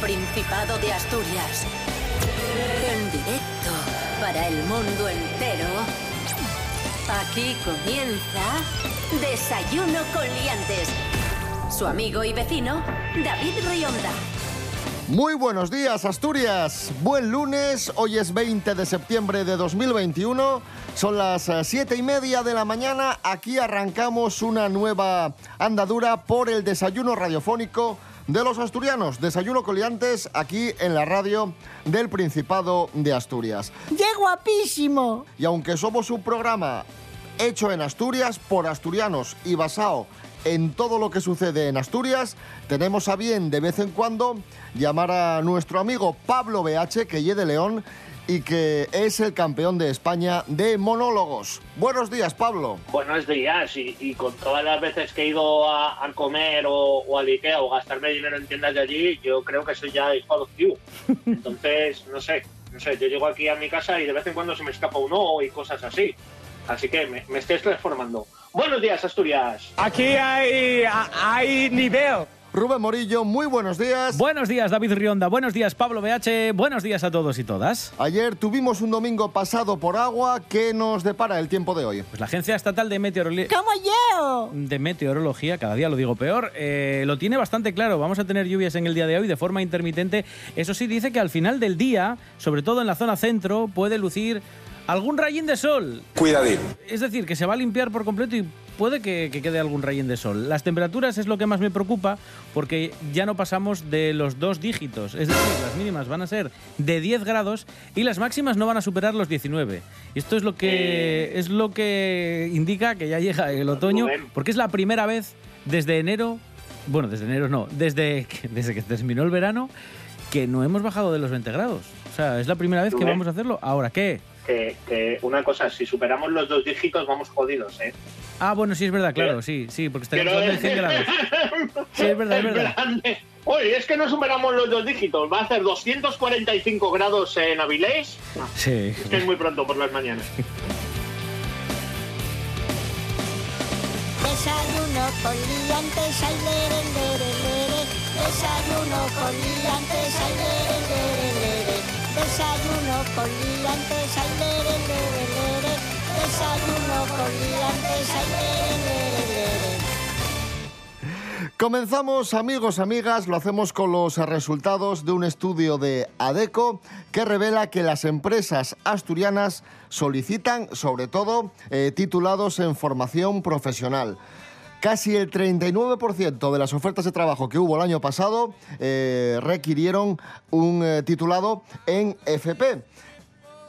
Principado de Asturias. En directo para el mundo entero. Aquí comienza Desayuno con Liantes. Su amigo y vecino, David Rionda. Muy buenos días, Asturias. Buen lunes. Hoy es 20 de septiembre de 2021. Son las eh, siete y media de la mañana. Aquí arrancamos una nueva andadura por el desayuno radiofónico de los asturianos. Desayuno coliantes aquí en la radio del Principado de Asturias. ¡Qué guapísimo! Y aunque somos un programa hecho en Asturias por asturianos y basado en todo lo que sucede en Asturias, tenemos a bien de vez en cuando llamar a nuestro amigo Pablo BH, que de León y que es el campeón de España de monólogos. Buenos días, Pablo. Buenos días, y, con todas las veces que he ido a, comer o, o, al Ikea o gastarme dinero en tiendas de allí, yo creo que soy ya hijo adoptivo. Entonces, no sé, no sé, yo llego aquí a mi casa y de vez en cuando se me escapa uno y cosas así. Así que me, me estoy transformando. Buenos días, Asturias. Aquí hay, hay nivel. Rubén Morillo, muy buenos días. Buenos días, David Rionda. Buenos días, Pablo BH. Buenos días a todos y todas. Ayer tuvimos un domingo pasado por agua. ¿Qué nos depara el tiempo de hoy? Pues la Agencia Estatal de Meteorología. ¡Como yo! De Meteorología, cada día lo digo peor, eh, lo tiene bastante claro. Vamos a tener lluvias en el día de hoy de forma intermitente. Eso sí, dice que al final del día, sobre todo en la zona centro, puede lucir algún rayín de sol. Cuidadín. Es decir, que se va a limpiar por completo y puede que, quede algún rayín de sol. Las temperaturas es lo que más me preocupa porque ya no pasamos de los dos dígitos. Es decir, las mínimas van a ser de 10 grados y las máximas no van a superar los 19. Y esto es lo que, es lo que indica que ya llega el otoño porque es la primera vez desde enero, bueno, desde enero no, desde, desde que terminó el verano, que no hemos bajado de los 20 grados. O sea, es la primera vez que vamos a hacerlo. Ahora, ¿qué? Que, una cosa, si superamos los dos dígitos vamos jodidos, ¿eh? Ah, bueno, sí, es verdad, claro, sí, sí, porque estaríamos hablando de 100 grados. Sí, es verdad, es verdad. Oye, es que no superamos los dos dígitos. Va a hacer 245 grados en Avilés. Sí. Es que es muy pronto por las mañanas. Desayuno con liantes, ay, lere, lere, lere. Desayuno con liantes, ay. Desayuno con liantes, ay, lere, lere, lere. Comenzamos amigos, amigas, lo hacemos con los resultados de un estudio de ADECO que revela que las empresas asturianas solicitan sobre todo eh, titulados en formación profesional. Casi el 39% de las ofertas de trabajo que hubo el año pasado eh, requirieron un eh, titulado en FP.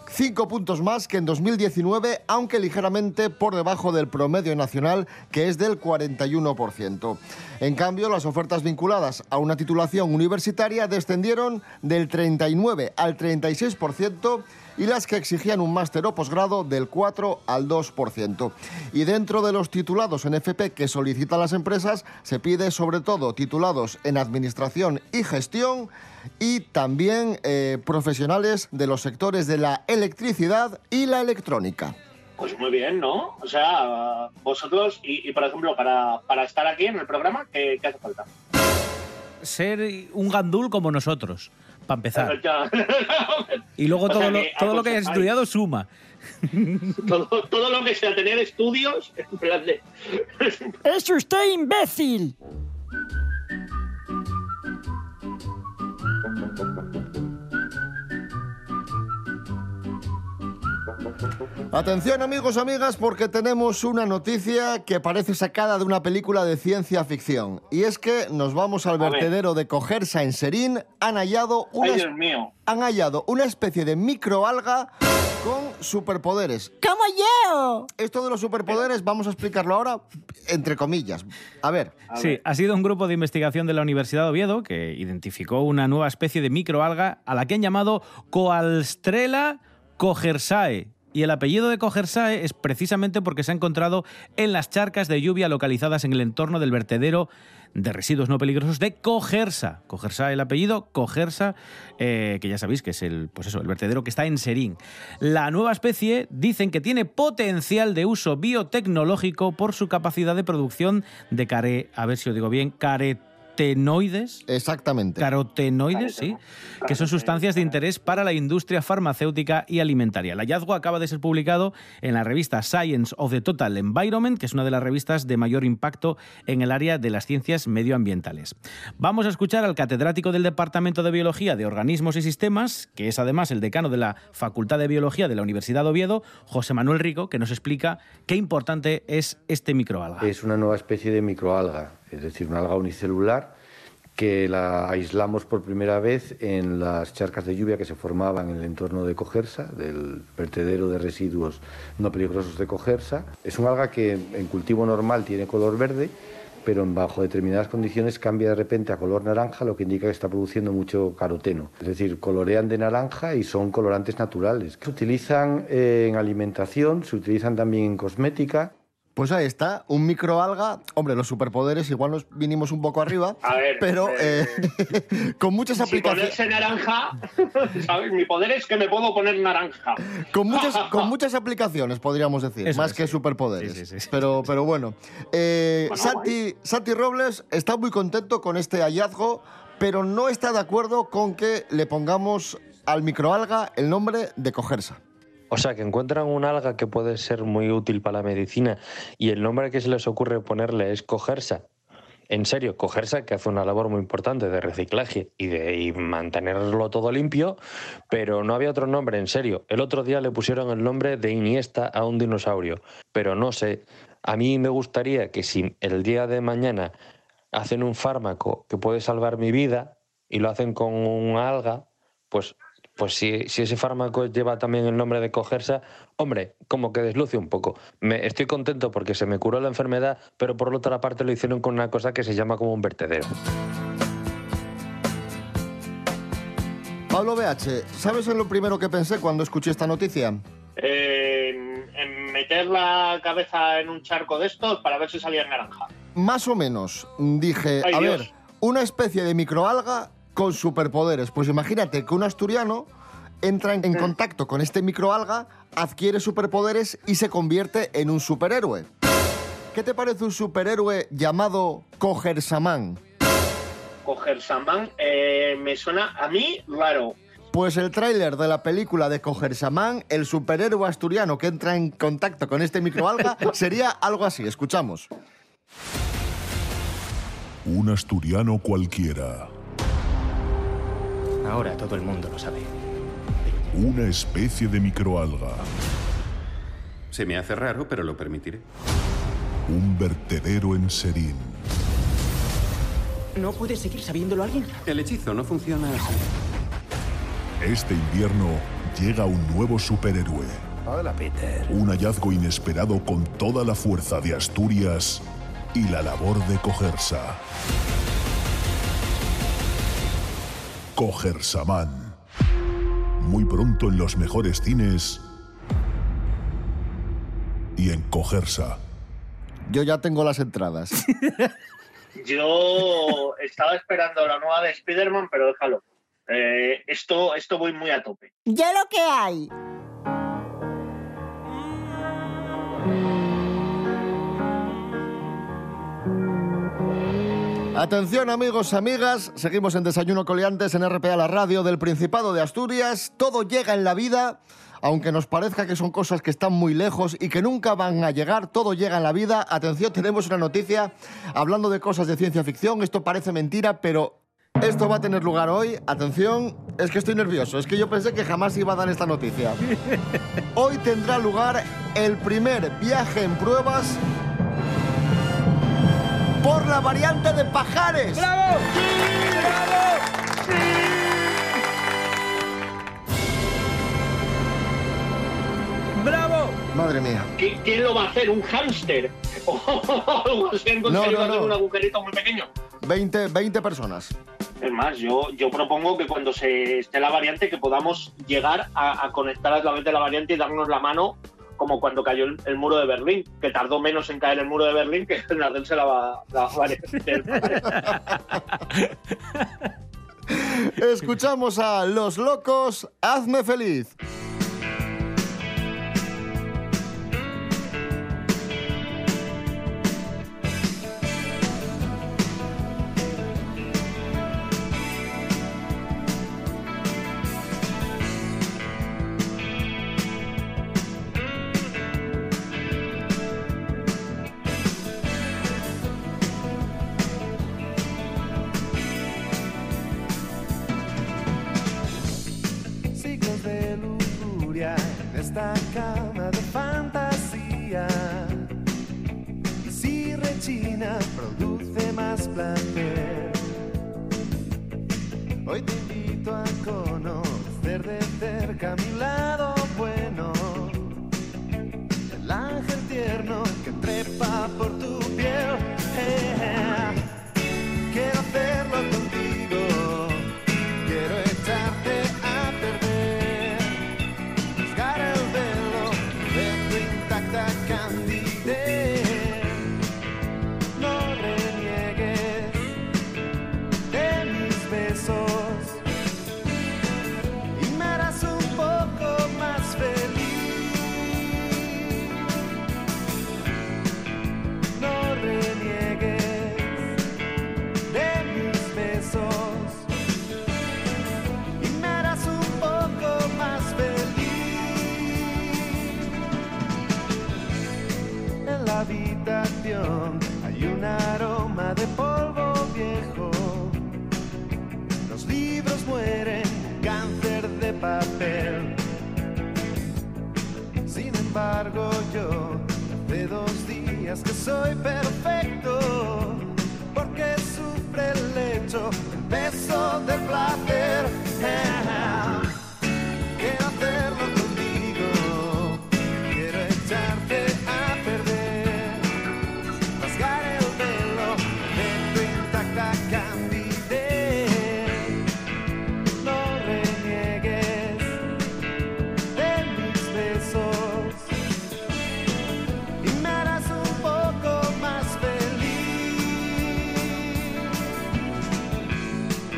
Cinco puntos más que en 2019, aunque ligeramente por debajo del promedio nacional, que es del 41%. En cambio, las ofertas vinculadas a una titulación universitaria descendieron del 39 al 36% y las que exigían un máster o posgrado del 4 al 2%. Y dentro de los titulados en FP que solicitan las empresas, se pide sobre todo titulados en administración y gestión y también eh, profesionales de los sectores de la electricidad y la electrónica. Pues muy bien, ¿no? O sea, vosotros, y, por ejemplo, para, estar aquí en el programa, ¿qué, hace falta? Ser un gandul como nosotros, para empezar. y luego todo, lo, todo lo que hayas estudiado suma. todo, lo que sea tener estudios, en plan de... ¡Es usted imbécil! Atención amigos, amigas, porque tenemos una noticia que parece sacada de una película de ciencia ficción. Y es que nos vamos al vertedero de Cogersa en Serín. Han hallado una, Han hallado una especie de microalga con superpoderes. ¡Como yo! Esto de los superpoderes vamos a explicarlo ahora entre comillas. A ver. sí, ha sido un grupo de investigación de la Universidad de Oviedo que identificó una nueva especie de microalga a la que han llamado Coalstrela cogersae. Y el apellido de Cogersae es precisamente porque se ha encontrado en las charcas de lluvia localizadas en el entorno del vertedero de residuos no peligrosos de Cogersa. Cogersa el apellido, Cogersa, eh, que ya sabéis que es el, pues eso, el vertedero que está en Serín. La nueva especie dicen que tiene potencial de uso biotecnológico por su capacidad de producción de care, a ver si lo digo bien, care carotenoides. Exactamente. Carotenoides, sí, que son sustancias de interés para la industria farmacéutica y alimentaria. El hallazgo acaba de ser publicado en la revista Science of the Total Environment, que es una de las revistas de mayor impacto en el área de las ciencias medioambientales. Vamos a escuchar al catedrático del Departamento de Biología de Organismos y Sistemas, que es además el decano de la Facultad de Biología de la Universidad de Oviedo, José Manuel Rico, que nos explica qué importante es este microalga. Es una nueva especie de microalga, es decir, una alga unicelular que la aislamos por primera vez en las charcas de lluvia que se formaban en el entorno de Cogersa, del vertedero de residuos no peligrosos de Cogersa. Es una alga que en cultivo normal tiene color verde, pero bajo determinadas condiciones cambia de repente a color naranja, lo que indica que está produciendo mucho caroteno. Es decir, colorean de naranja y son colorantes naturales. Se utilizan en alimentación, se utilizan también en cosmética Pues ahí está, un microalga. Hombre, los superpoderes igual nos vinimos un poco arriba, A ver, pero eh, eh, con muchas Si aplicaciones. ponerse naranja, ¿sabes? Mi poder es que me puedo poner naranja. Con muchas, con muchas aplicaciones, podríamos decir, Eso más es, que sí. superpoderes. Sí, sí, sí. Pero, pero bueno. Eh, Bueno, Santi, Santi Robles está muy contento con este hallazgo, pero no está de acuerdo con que le pongamos al microalga el nombre de Cogersa. O sea, que encuentran un alga que puede ser muy útil para la medicina y el nombre que se les ocurre ponerle es cogersa. En serio, cogersa, que hace una labor muy importante de reciclaje y de mantenerlo todo limpio, pero no había otro nombre, en serio. El otro día le pusieron el nombre de Iniesta a un dinosaurio, pero no sé. A mí me gustaría que si el día de mañana hacen un fármaco que puede salvar mi vida y lo hacen con un alga, pues pues si, si ese fármaco lleva también el nombre de cogersa, hombre, como que desluce un poco. Me, estoy contento porque se me curó la enfermedad, pero por otra parte lo hicieron con una cosa que se llama como un vertedero. Pablo BH, ¿sabes en lo primero que pensé cuando escuché esta noticia? Eh, en, meter la cabeza en un charco de estos para ver si salía en naranja. Más o menos. Dije, Ay, a Dios. ver, una especie de microalga con superpoderes. Pues imagínate que un asturiano entra en, contacto con este microalga, adquiere superpoderes y se convierte en un superhéroe. ¿Qué te parece un superhéroe llamado Cogersamán? Coger Samán eh, me suena a mí raro. Pues el tráiler de la película de Cogersamán, el superhéroe asturiano que entra en contacto con este microalga, sería algo así. Escuchamos. Un asturiano cualquiera. Ahora todo el mundo lo sabe. Una especie de microalga. Se me hace raro, pero lo permitiré. Un vertedero en serín. ¿No puede seguir sabiéndolo alguien? El hechizo no funciona así. Este invierno llega un nuevo superhéroe. Hola, Peter. Un hallazgo inesperado con toda la fuerza de Asturias y la labor de Cogersa. Cogersamán. Muy pronto en los mejores cines y en Cogersa. Yo ya tengo las entradas. Yo estaba esperando la nueva de Spider-Man, pero déjalo. Eh, esto, esto voy muy a tope. Ya lo que hay. Atención amigos, amigas, seguimos en Desayuno Coliantes en RPA, la radio del Principado de Asturias. Todo llega en la vida, aunque nos parezca que son cosas que están muy lejos y que nunca van a llegar, todo llega en la vida. Atención, tenemos una noticia hablando de cosas de ciencia ficción, esto parece mentira, pero esto va a tener lugar hoy. Atención, es que estoy nervioso, es que yo pensé que jamás iba a dar esta noticia. Hoy tendrá lugar el primer viaje en pruebas por la variante de Pajares. ¡Bravo! ¡Bravo! ¡Bravo! Madre mía. ¿Qui- ¿Quién lo va a hacer? ¿Un hámster? ¿O no, hacer no. un agujerito muy pequeño? 20, 20 personas. Es más, yo, yo propongo que cuando se esté la variante que podamos llegar a, a conectar a través de la variante y darnos la mano como cuando cayó el, el muro de Berlín, que tardó menos en caer el muro de Berlín que en hacerse la, la variante. Escuchamos a Los Locos, Hazme Feliz.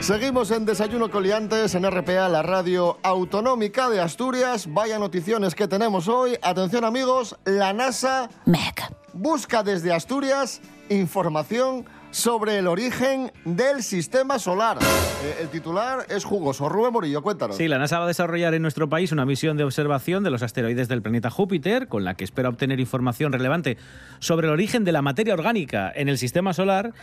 Seguimos en Desayuno Coliantes en RPA, la radio autonómica de Asturias. Vaya noticiones que tenemos hoy. Atención amigos, la NASA busca desde Asturias información sobre el origen del sistema solar. Eh, el titular es jugoso. Rubén Morillo, cuéntanos. Sí, la NASA va a desarrollar en nuestro país una misión de observación de los asteroides del planeta Júpiter, con la que espera obtener información relevante sobre el origen de la materia orgánica en el sistema solar.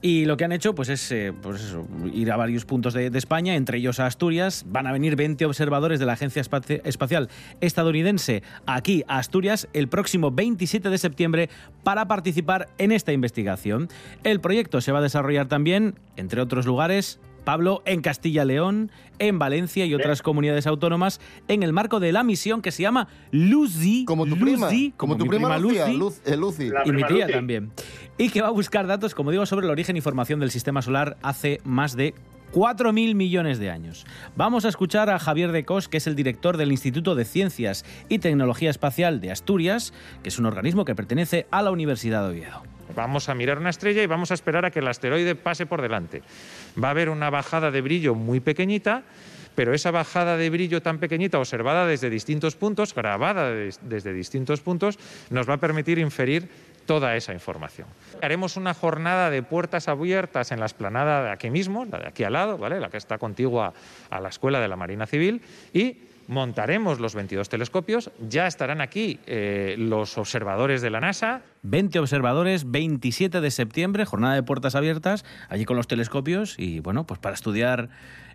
Y lo que han hecho pues es eh, pues ir a varios puntos de, España, entre ellos a Asturias. Van a venir 20 observadores de la Agencia Espaci- Espacial Estadounidense aquí a Asturias el próximo 27 de septiembre para participar en esta investigación. El proyecto se va a desarrollar también, entre otros lugares, Pablo, en Castilla-León, en Valencia y otras comunidades autónomas, en el marco de la misión que se llama Lucy. Como tu prima, Lucy, como tu mi prima Lucía, Lucy, Luz- eh, Lucy. La y mi tía Lucy. también. Y que va a buscar datos, como digo, sobre el origen y formación del sistema solar hace más de 4.000 millones de años. Vamos a escuchar a Javier de Cos, que es el director del Instituto de Ciencias y Tecnología Espacial de Asturias, que es un organismo que pertenece a la Universidad de Oviedo. Vamos a mirar una estrella y vamos a esperar a que el asteroide pase por delante. Va a haber una bajada de brillo muy pequeñita, pero esa bajada de brillo tan pequeñita, observada desde distintos puntos, grabada des- desde distintos puntos, nos va a permitir inferir toda esa información. Haremos una jornada de puertas abiertas en la esplanada de aquí mismo, la de aquí al lado, ¿vale? la que está contigua a la Escuela de la Marina Civil, y montaremos los 22 telescopios. Ya estarán aquí eh, los observadores de la NASA, 20 observadores, 27 de septiembre, jornada de puertas abiertas, allí con los telescopios y bueno, pues para estudiar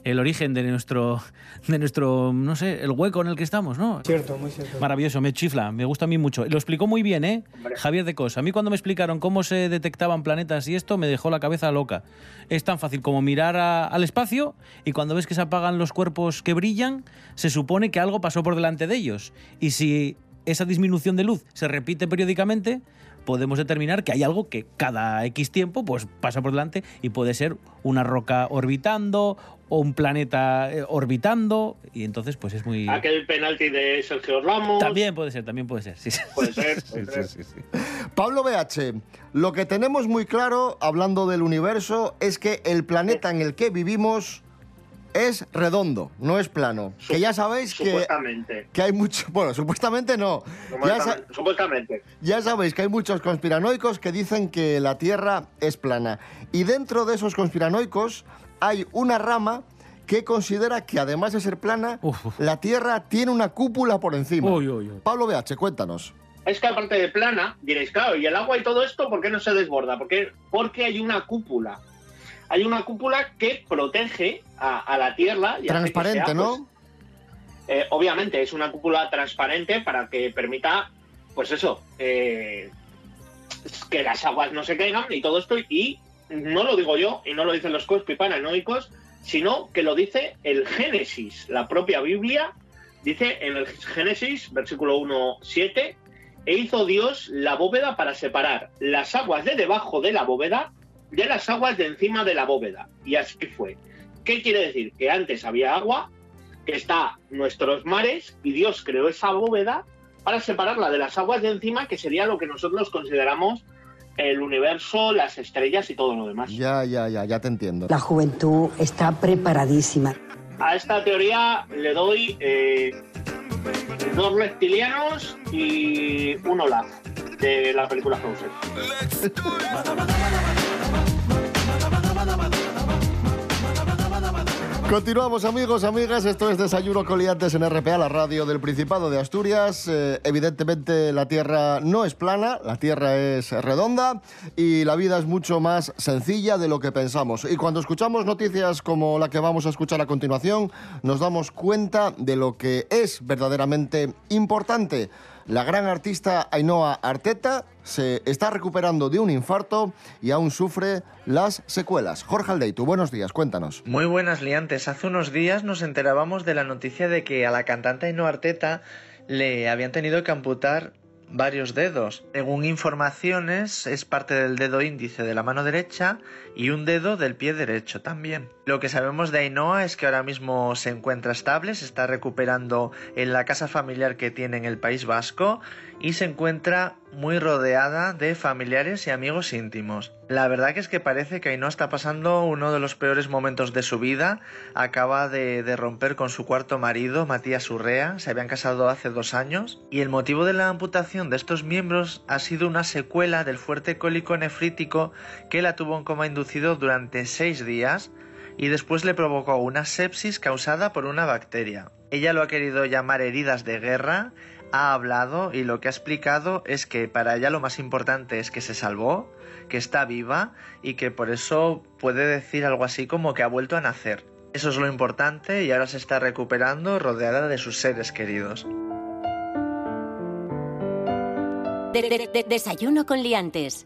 el origen de nuestro, de nuestro, no sé, el hueco en el que estamos, ¿no? Cierto, muy cierto. Maravilloso, me chifla, me gusta a mí mucho. Lo explicó muy bien, ¿eh? Javier de Cos. A mí cuando me explicaron cómo se detectaban planetas y esto, me dejó la cabeza loca. Es tan fácil como mirar a- al espacio y cuando ves que se apagan los cuerpos que brillan, se supone que algo pasó por delante de ellos. Y si esa disminución de luz se repite periódicamente, podemos determinar que hay algo que cada X tiempo pues, pasa por delante y puede ser una roca orbitando o un planeta eh, orbitando y entonces pues es muy... Aquel penalti de Sergio Ramos. También puede ser, también puede ser. Sí, sí. Puede ser, Sí, puede sí, ser. sí, sí. Pablo BH, lo que tenemos muy claro, hablando del universo, es que el planeta en el que vivimos es redondo, no es plano. Que ya sabéis que, Supuestamente. que hay mucho... Bueno, supuestamente no. Ya, sa- Supuestamente. Ya sabéis que hay muchos conspiranoicos que dicen que la Tierra es plana. Y dentro de esos conspiranoicos hay una rama que considera que además de ser plana, la Tierra tiene una cúpula por encima. Uy, uy, uy. Pablo BH, cuéntanos. Es que aparte de plana, diréis, claro, y el agua y todo esto, ¿por qué no se desborda? Porque, porque hay una cúpula. Hay una cúpula que protege a, a la Tierra. y hace que Transparente, ¿no? pues, Eh, obviamente es una cúpula transparente para que permita, pues eso, eh, que las aguas no se caigan y todo esto. Y no lo digo yo y no lo dicen los paranoicos, sino que lo dice el Génesis, la propia Biblia. Dice en el Génesis, versículo 1, 7, e hizo Dios la bóveda para separar las aguas de debajo de la bóveda de las aguas de encima de la bóveda. Y así fue. ¿Qué quiere decir? Que antes había agua, que está nuestros mares, y Dios creó esa bóveda para separarla de las aguas de encima, que sería lo que nosotros consideramos el universo, las estrellas y todo lo demás. Ya, ya, ya, ya te entiendo. La juventud está preparadísima. A esta teoría le doy eh, dos reptilianos y un Olaf de la película Frozen. Continuamos amigos, amigas, esto es Desayuno Coliantes en RPA, la radio del Principado de Asturias. Eh, evidentemente la Tierra no es plana, la Tierra es redonda y la vida es mucho más sencilla de lo que pensamos. Y cuando escuchamos noticias como la que vamos a escuchar a continuación, nos damos cuenta de lo que es verdaderamente importante. La gran artista Ainhoa Arteta se está recuperando de un infarto y aún sufre las secuelas. Jorge Aldeitu, buenos días, cuéntanos. Muy buenas liantes. Hace unos días nos enterábamos de la noticia de que a la cantante Ainhoa Arteta le habían tenido que amputar varios dedos. Según informaciones, es parte del dedo índice de la mano derecha y un dedo del pie derecho también. Lo que sabemos de Ainhoa es que ahora mismo se encuentra estable, se está recuperando en la casa familiar que tiene en el País Vasco y se encuentra muy rodeada de familiares y amigos íntimos. La verdad que es que parece que Ainhoa está pasando uno de los peores momentos de su vida. Acaba de, de romper con su cuarto marido, Matías Urrea. Se habían casado hace dos años. Y el motivo de la amputación de estos miembros ha sido una secuela del fuerte cólico nefrítico que la tuvo en coma inducido durante seis días y después le provocó una sepsis causada por una bacteria. Ella lo ha querido llamar heridas de guerra, ha hablado y lo que ha explicado es que para ella lo más importante es que se salvó, que está viva y que por eso puede decir algo así como que ha vuelto a nacer. Eso es lo importante y ahora se está recuperando rodeada de sus seres queridos. De- de- de- desayuno con liantes.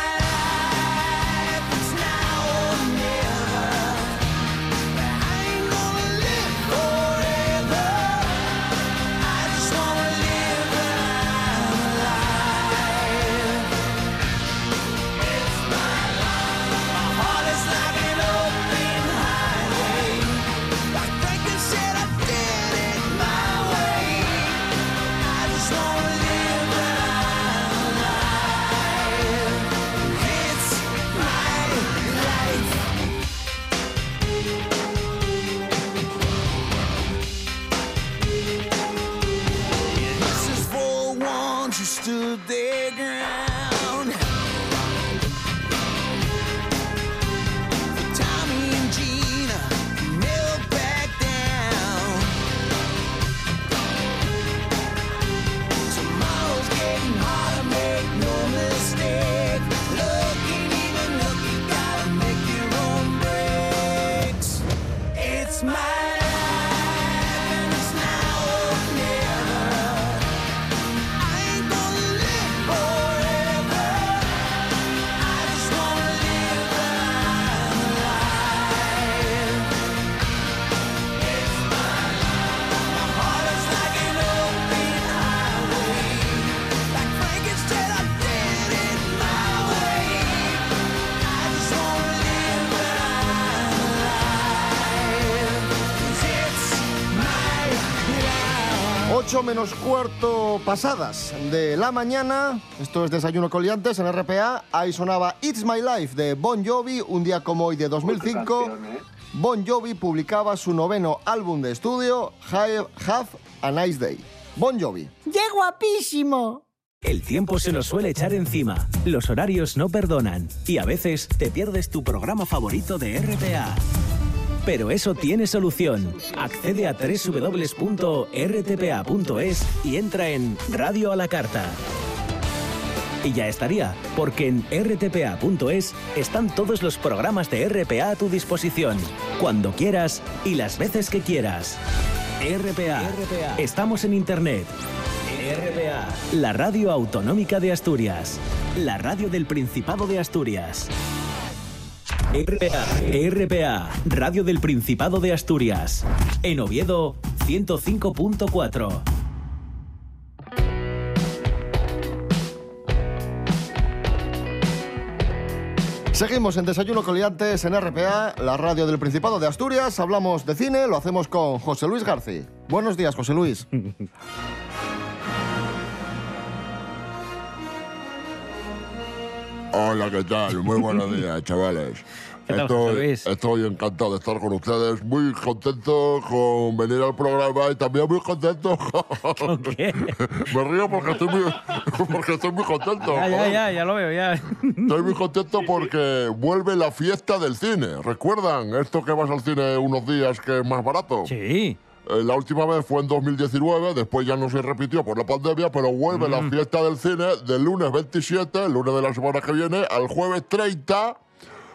menos cuarto pasadas de la mañana. Esto es Desayuno Coliantes en RPA. Ahí sonaba It's My Life de Bon Jovi, un día como hoy de 2005. Bon Jovi publicaba su noveno álbum de estudio, Have, Have a Nice Day. Bon Jovi. ¡Qué guapísimo! El tiempo se nos suele echar encima, los horarios no perdonan y a veces te pierdes tu programa favorito de RPA. Pero eso tiene solución. Accede a www.rtpa.es y entra en Radio a la Carta. Y ya estaría, porque en rtpa.es están todos los programas de RPA a tu disposición, cuando quieras y las veces que quieras. RPA. Estamos en Internet. RPA. La radio autonómica de Asturias. La radio del Principado de Asturias. RPA. RPA. Radio del Principado de Asturias. En Oviedo, 105.4. Seguimos en Desayuno Coliantes en RPA, la radio del Principado de Asturias. Hablamos de cine, lo hacemos con José Luis García. Buenos días, José Luis. Hola, ¿qué tal? Muy buenos días, chavales. ¿Qué tal, José Estoy, encantado de estar con ustedes, muy contento con venir al programa y también muy contento. qué? Me río porque estoy muy, porque estoy muy contento. Ya, ya, ya, ya lo veo, ya. Estoy muy contento porque vuelve la fiesta del cine. ¿Recuerdan esto que vas al cine unos días que es más barato? Sí. La última vez fue en 2019, después ya no se repitió por la pandemia, pero vuelve la Mm. fiesta del cine del lunes 27, el lunes de la semana que viene, al jueves 30.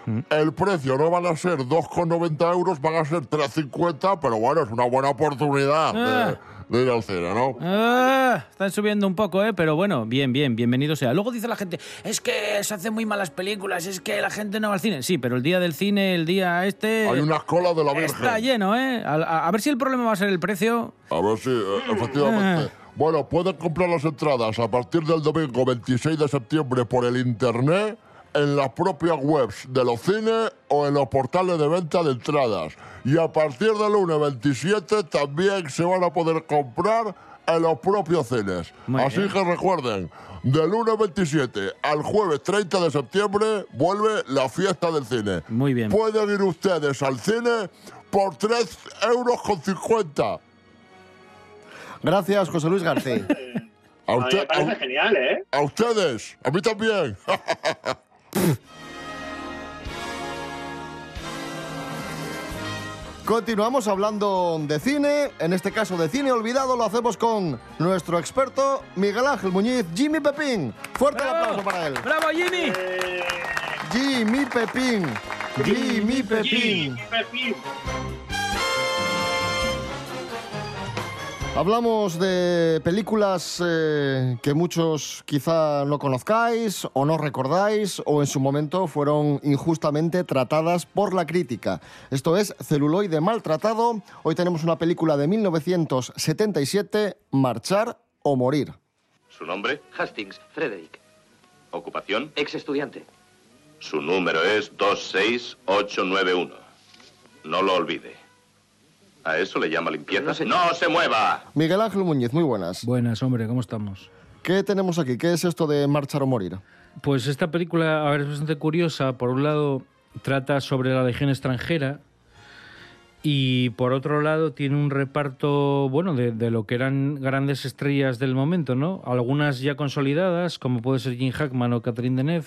Mm. El precio no van a ser 2,90 euros, van a ser 3,50, pero bueno, es una buena oportunidad de, de ir al cine, ¿no? Ah, están subiendo un poco, ¿eh? Pero bueno, bien, bien, bienvenido sea. Luego dice la gente, es que se hacen muy malas películas, es que la gente no va al cine. Sí, pero el día del cine, el día este... Hay unas colas de la Virgen. Está lleno, ¿eh? A, a- a ver si el problema va a ser el precio. A ver si, eh, efectivamente. Bueno, pueden comprar las entradas a partir del domingo 26 de septiembre por el internet, en las propias webs de los cines o en los portales de venta de entradas. Y a partir del lunes 27 también se van a poder comprar en los propios cines. Muy Así bien. que recuerden, del lunes 27 al jueves 30 de septiembre vuelve la fiesta del cine. Muy bien. Pueden ir ustedes al cine por 3 euros con 50. Gracias, José Luis García. A, A mí usted- me parece a- genial, ¿eh? a ustedes, a mí también. Continuamos hablando de cine, en este caso de cine olvidado, lo hacemos con nuestro experto Miguel Ángel Muñiz, Jimmy Pepín. Fuerte el aplauso para él. ¡Bravo, Jimmy! Jimmy Pepín. Jimmy Pepín. Hablamos de películas eh, que muchos quizá no conozcáis o no recordáis o en su momento fueron injustamente tratadas por la crítica. Esto es Celuloide Maltratado. Hoy tenemos una película de 1977, Marchar o Morir. ¿Su nombre? Hastings, Frederick. ¿Ocupación? Ex estudiante. Su número es 26891. No lo olvide. ¿A eso le llama limpieza? ¡No se mueva! Miguel Ángel Muñiz, muy buenas. Buenas, hombre, ¿cómo estamos? ¿Qué tenemos aquí? ¿Qué es esto de Marchar o Morir? Pues esta película, a ver, es bastante curiosa. Por un lado, trata sobre la legión extranjera y por otro lado tiene un reparto, bueno, de, de lo que eran grandes estrellas del momento, ¿no? Algunas ya consolidadas, como puede ser Jim Hackman o Catherine Deneuve,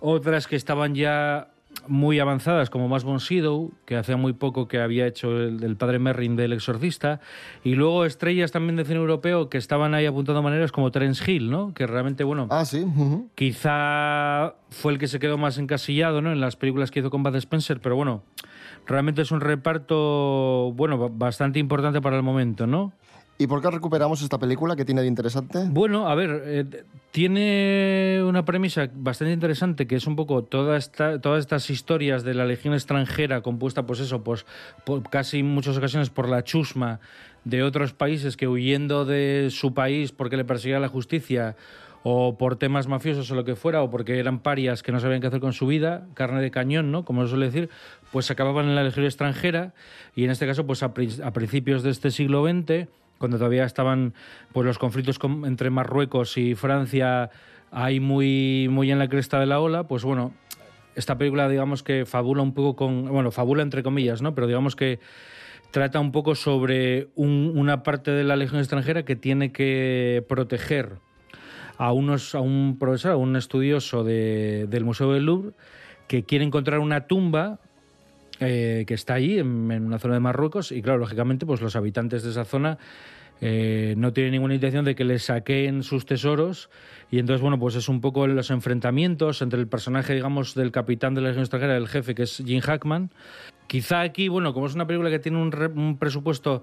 otras que estaban ya muy avanzadas, como von Sydow, que hacía muy poco que había hecho el, el padre Merrin del Exorcista, y luego estrellas también de cine europeo que estaban ahí apuntando maneras como Terence Hill, ¿no? Que realmente, bueno, Ah, sí. quizá fue el que se quedó más encasillado, ¿no? En las películas que hizo con Bud Spencer, pero bueno, realmente es un reparto, bueno, ba- bastante importante para el momento, ¿no? ¿Y por qué recuperamos esta película? ¿Qué tiene de interesante? Bueno, a ver, eh, tiene una premisa bastante interesante que es un poco toda esta, todas estas historias de la legión extranjera compuesta, pues eso, pues por casi en muchas ocasiones por la chusma de otros países que huyendo de su país porque le perseguía la justicia o por temas mafiosos o lo que fuera, o porque eran parias que no sabían qué hacer con su vida, carne de cañón, ¿no? Como se suele decir, pues acababan en la legión extranjera y en este caso, pues a, a principios de este siglo XX, cuando todavía estaban pues los conflictos con- entre Marruecos y Francia ahí muy, muy en la cresta de la ola, pues bueno, esta película, digamos que fabula un poco con. Bueno, fabula entre comillas, ¿no? Pero digamos que trata un poco sobre un- una parte de la Legión extranjera que tiene que proteger a, unos, a un profesor, a un estudioso de- del Museo del Louvre, que quiere encontrar una tumba eh, que está allí, en, una zona de Marruecos, y claro, lógicamente, pues los habitantes de esa zona eh, no tienen ninguna intención de que les saquen sus tesoros, y entonces, bueno, pues es un poco los enfrentamientos entre el personaje, digamos, del capitán de la Legión extranjera, el jefe, que es Jim Hackman. Quizá aquí, bueno, como es una película que tiene un, re- un presupuesto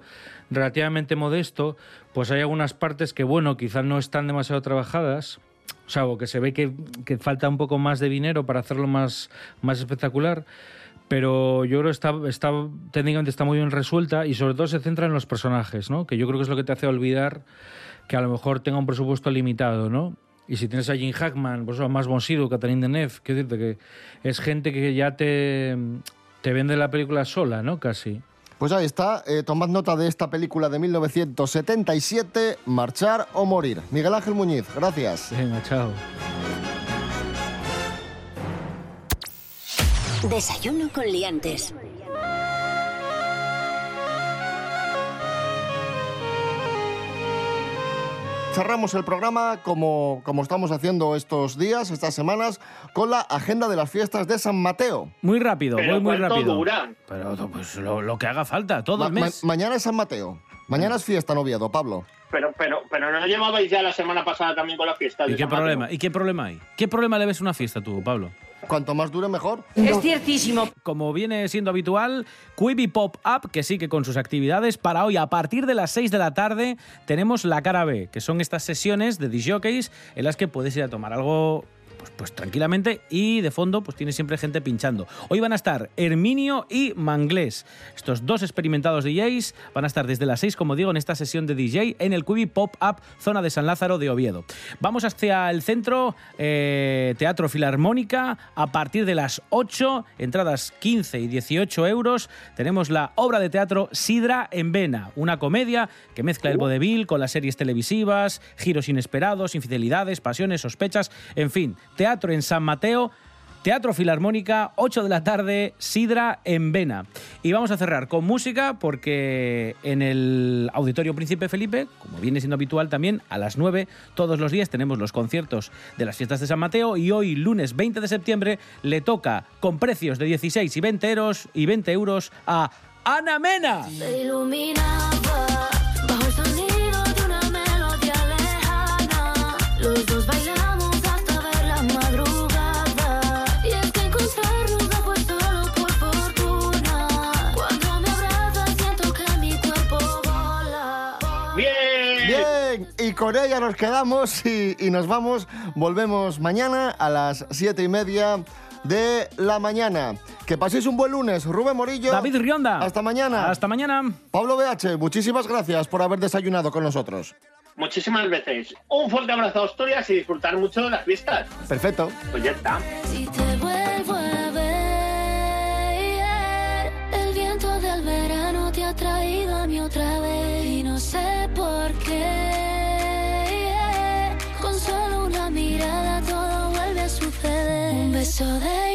relativamente modesto, pues hay algunas partes que, bueno, quizá no están demasiado trabajadas, o sea, o que se ve que, que falta un poco más de dinero para hacerlo más, más espectacular. Pero yo creo que está, está, técnicamente está muy bien resuelta y sobre todo se centra en los personajes, ¿no? Que yo creo que es lo que te hace olvidar que a lo mejor tenga un presupuesto limitado, ¿no? Y si tienes a Jim Hackman, pues a más Bonsido, Catherine Deneuve, quiero decirte que es gente que ya te, te vende la película sola, ¿no? Casi. Pues ahí está, eh, tomad nota de esta película de 1977, Marchar o Morir. Miguel Ángel Muñiz, gracias. Venga, chao. Desayuno con liantes. Cerramos el programa como, como estamos haciendo estos días, estas semanas, con la agenda de las fiestas de San Mateo. Muy rápido, Pero voy muy ¿cuánto rápido. dura? Pero pues lo, lo que haga falta, todo Ma- el mes. ma- mañana es San Mateo. Mañana es fiesta en Oviedo, Pablo. Pero, pero, pero no llevabais ya la semana pasada también con la fiesta. ¿Y qué San Mateo? problema? ¿Y qué problema hay? ¿Qué problema le ves a una fiesta tú, Pablo? Cuanto más dure, mejor. Es ciertísimo. Como viene siendo habitual, Quibi Pop Up, que sigue con sus actividades, para hoy a partir de las 6 de la tarde tenemos la cara B, que son estas sesiones de disjockeys en las que puedes ir a tomar algo pues, pues tranquilamente y de fondo pues tiene siempre gente pinchando. Hoy van a estar Herminio y Manglés. Estos dos experimentados DJs van a estar desde las 6, como digo, en esta sesión de DJ en el Quibi Pop Up, zona de San Lázaro de Oviedo. Vamos hacia el centro, eh, Teatro Filarmónica, a partir de las 8, entradas 15 y 18 euros. Tenemos la obra de teatro Sidra en Vena, una comedia que mezcla el vodevil con las series televisivas, giros inesperados, infidelidades, pasiones, sospechas, en fin, teatro en San Mateo. Teatro Filarmónica, 8 de la tarde, Sidra en Vena. Y vamos a cerrar con música porque en el Auditorio Príncipe Felipe, como viene siendo habitual también, a las 9 todos los días tenemos los conciertos de las fiestas de San Mateo y hoy, lunes 20 de septiembre, le toca con precios de 16 y 20 euros, y 20 euros a Ana Mena. Se iluminaba con ella nos quedamos y, y nos vamos. Volvemos mañana a las siete y media de la mañana. Que paséis un buen lunes. Rubén Morillo. David Rionda. Hasta mañana. Hasta mañana. Pablo BH, muchísimas gracias por haber desayunado con nosotros. Muchísimas veces. Un fuerte abrazo a Asturias y disfrutar mucho de las fiestas. Perfecto. Pues ya está. Si te vuelvo a ver, el viento del verano te ha traído a mí otra vez y no sé por qué. so that